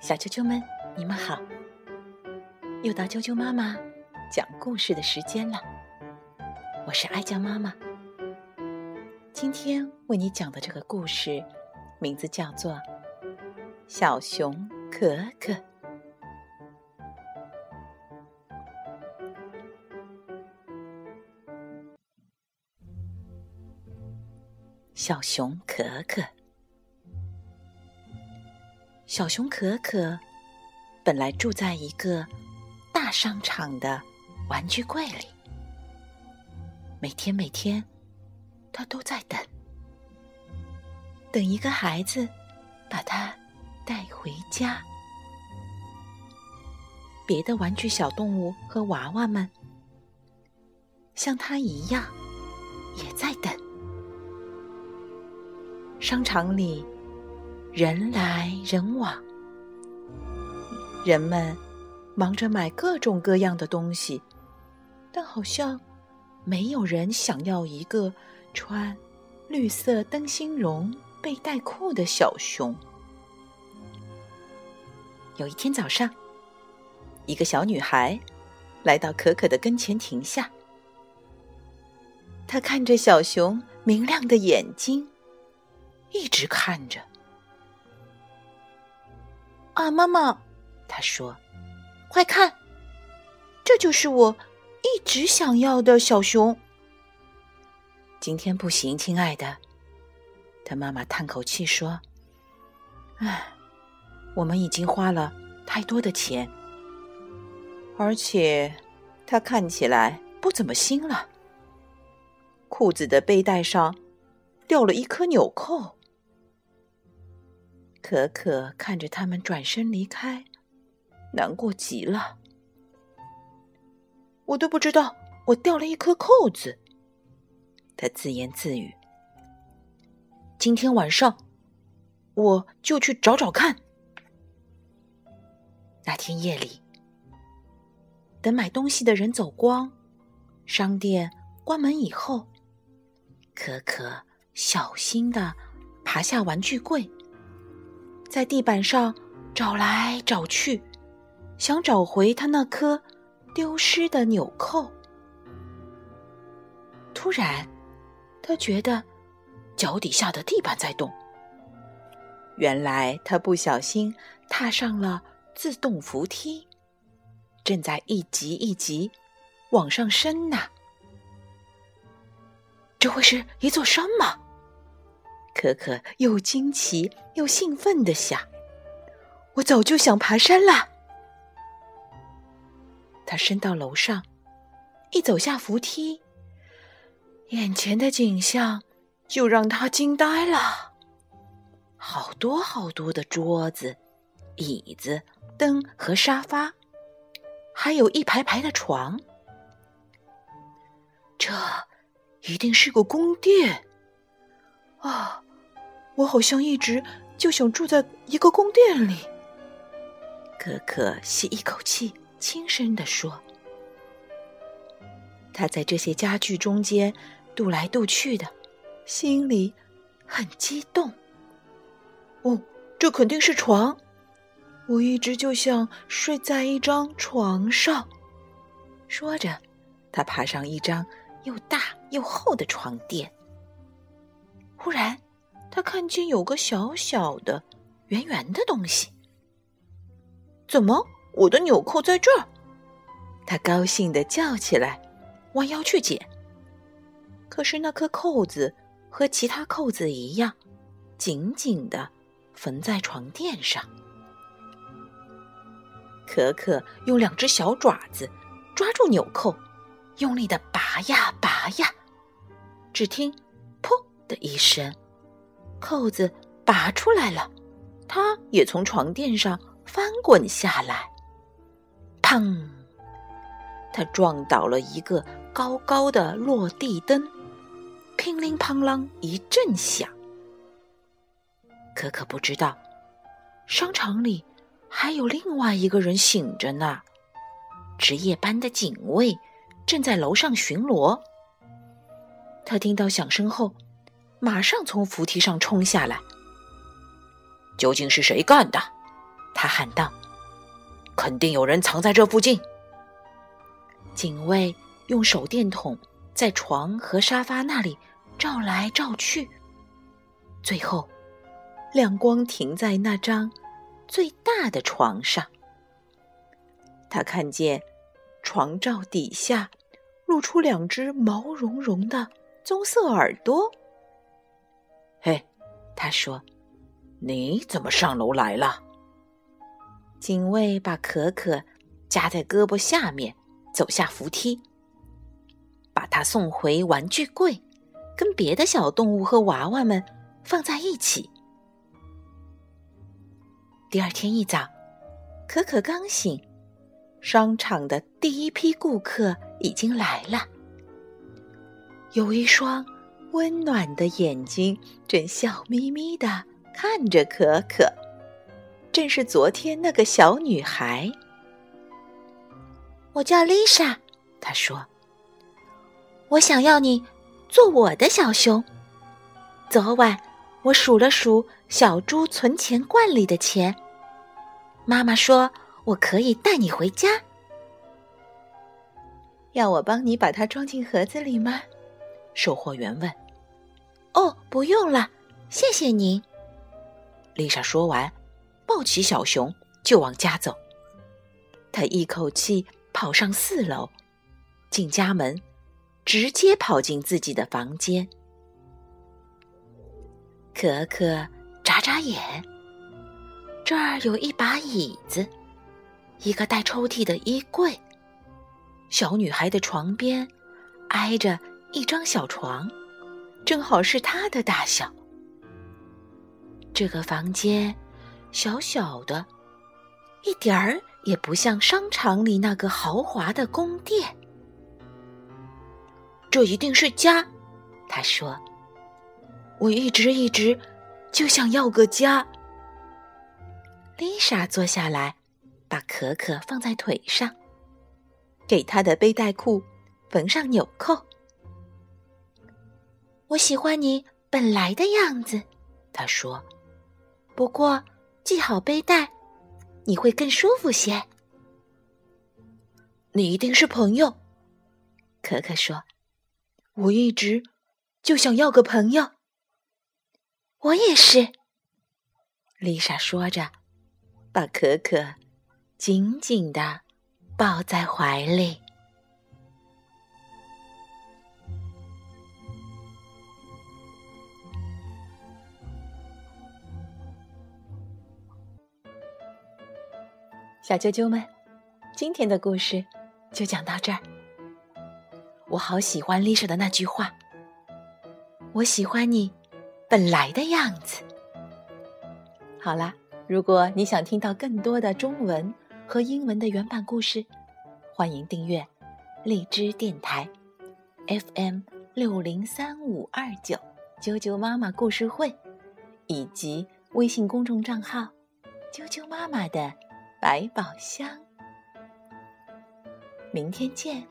小啾啾们，你们好！又到啾啾妈妈讲故事的时间了。我是爱酱妈妈。今天为你讲的这个故事，名字叫做《小熊可可》。小熊可可。小熊可可本来住在一个大商场的玩具柜里，每天每天，他都在等，等一个孩子把他带回家。别的玩具小动物和娃娃们像他一样，也在等。商场里。人来人往，人们忙着买各种各样的东西，但好像没有人想要一个穿绿色灯芯绒背带裤的小熊。有一天早上，一个小女孩来到可可的跟前停下，她看着小熊明亮的眼睛，一直看着。啊，妈妈，他说：“快看，这就是我一直想要的小熊。”今天不行，亲爱的，他妈妈叹口气说：“唉，我们已经花了太多的钱，而且它看起来不怎么新了。裤子的背带上掉了一颗纽扣。”可可看着他们转身离开，难过极了。我都不知道我掉了一颗扣子，他自言自语。今天晚上我就去找找看。那天夜里，等买东西的人走光，商店关门以后，可可小心的爬下玩具柜。在地板上找来找去，想找回他那颗丢失的纽扣。突然，他觉得脚底下的地板在动。原来他不小心踏上了自动扶梯，正在一级一级往上升呢。这会是一座山吗？可可又惊奇又兴奋的想：“我早就想爬山了。”他升到楼上，一走下扶梯，眼前的景象就让他惊呆了：好多好多的桌子、椅子、灯和沙发，还有一排排的床。这一定是个宫殿。啊，我好像一直就想住在一个宫殿里。可可吸一口气，轻声地说：“他在这些家具中间踱来踱去的，心里很激动。哦，这肯定是床，我一直就想睡在一张床上。”说着，他爬上一张又大又厚的床垫。忽然，他看见有个小小的、圆圆的东西。怎么，我的纽扣在这儿？他高兴的叫起来，弯腰去捡。可是那颗扣子和其他扣子一样，紧紧的缝在床垫上。可可用两只小爪子抓住纽扣，用力的拔呀拔呀，只听。的一声，扣子拔出来了，他也从床垫上翻滚下来，砰！他撞倒了一个高高的落地灯，乒铃乓啷一阵响。可可不知道，商场里还有另外一个人醒着呢，值夜班的警卫正在楼上巡逻。他听到响声后。马上从扶梯上冲下来，究竟是谁干的？他喊道：“肯定有人藏在这附近。”警卫用手电筒在床和沙发那里照来照去，最后亮光停在那张最大的床上。他看见床罩底下露出两只毛茸茸的棕色耳朵。他说：“你怎么上楼来了？”警卫把可可夹在胳膊下面。走下扶梯，把它送回玩具柜，跟别的小动物和娃娃们放在一起。第二天一早，可可刚醒，商场的第一批顾客已经来了。有一双温暖的眼睛正笑眯眯的看着可可，正是昨天那个小女孩。我叫丽莎，她说：“我想要你做我的小熊。昨晚我数了数小猪存钱罐里的钱，妈妈说我可以带你回家。要我帮你把它装进盒子里吗？”售货员问。“哦，不用了，谢谢您。”丽莎说完，抱起小熊就往家走。她一口气。跑上四楼，进家门，直接跑进自己的房间。可可眨眨眼，这儿有一把椅子，一个带抽屉的衣柜，小女孩的床边挨着一张小床，正好是他的大小。这个房间小小的，一点儿。也不像商场里那个豪华的宫殿。这一定是家，他说：“我一直一直就想要个家。”丽莎坐下来，把可可放在腿上，给她的背带裤缝上纽扣。我喜欢你本来的样子，他说。不过系好背带。你会更舒服些。你一定是朋友，可可说：“我一直就想要个朋友。”我也是，丽莎说着，把可可紧紧的抱在怀里。小啾啾们，今天的故事就讲到这儿。我好喜欢丽莎的那句话：“我喜欢你本来的样子。”好啦，如果你想听到更多的中文和英文的原版故事，欢迎订阅荔枝电台 FM 六零三五二九啾啾妈妈故事会，以及微信公众账号“啾啾妈妈”的。百宝箱，明天见。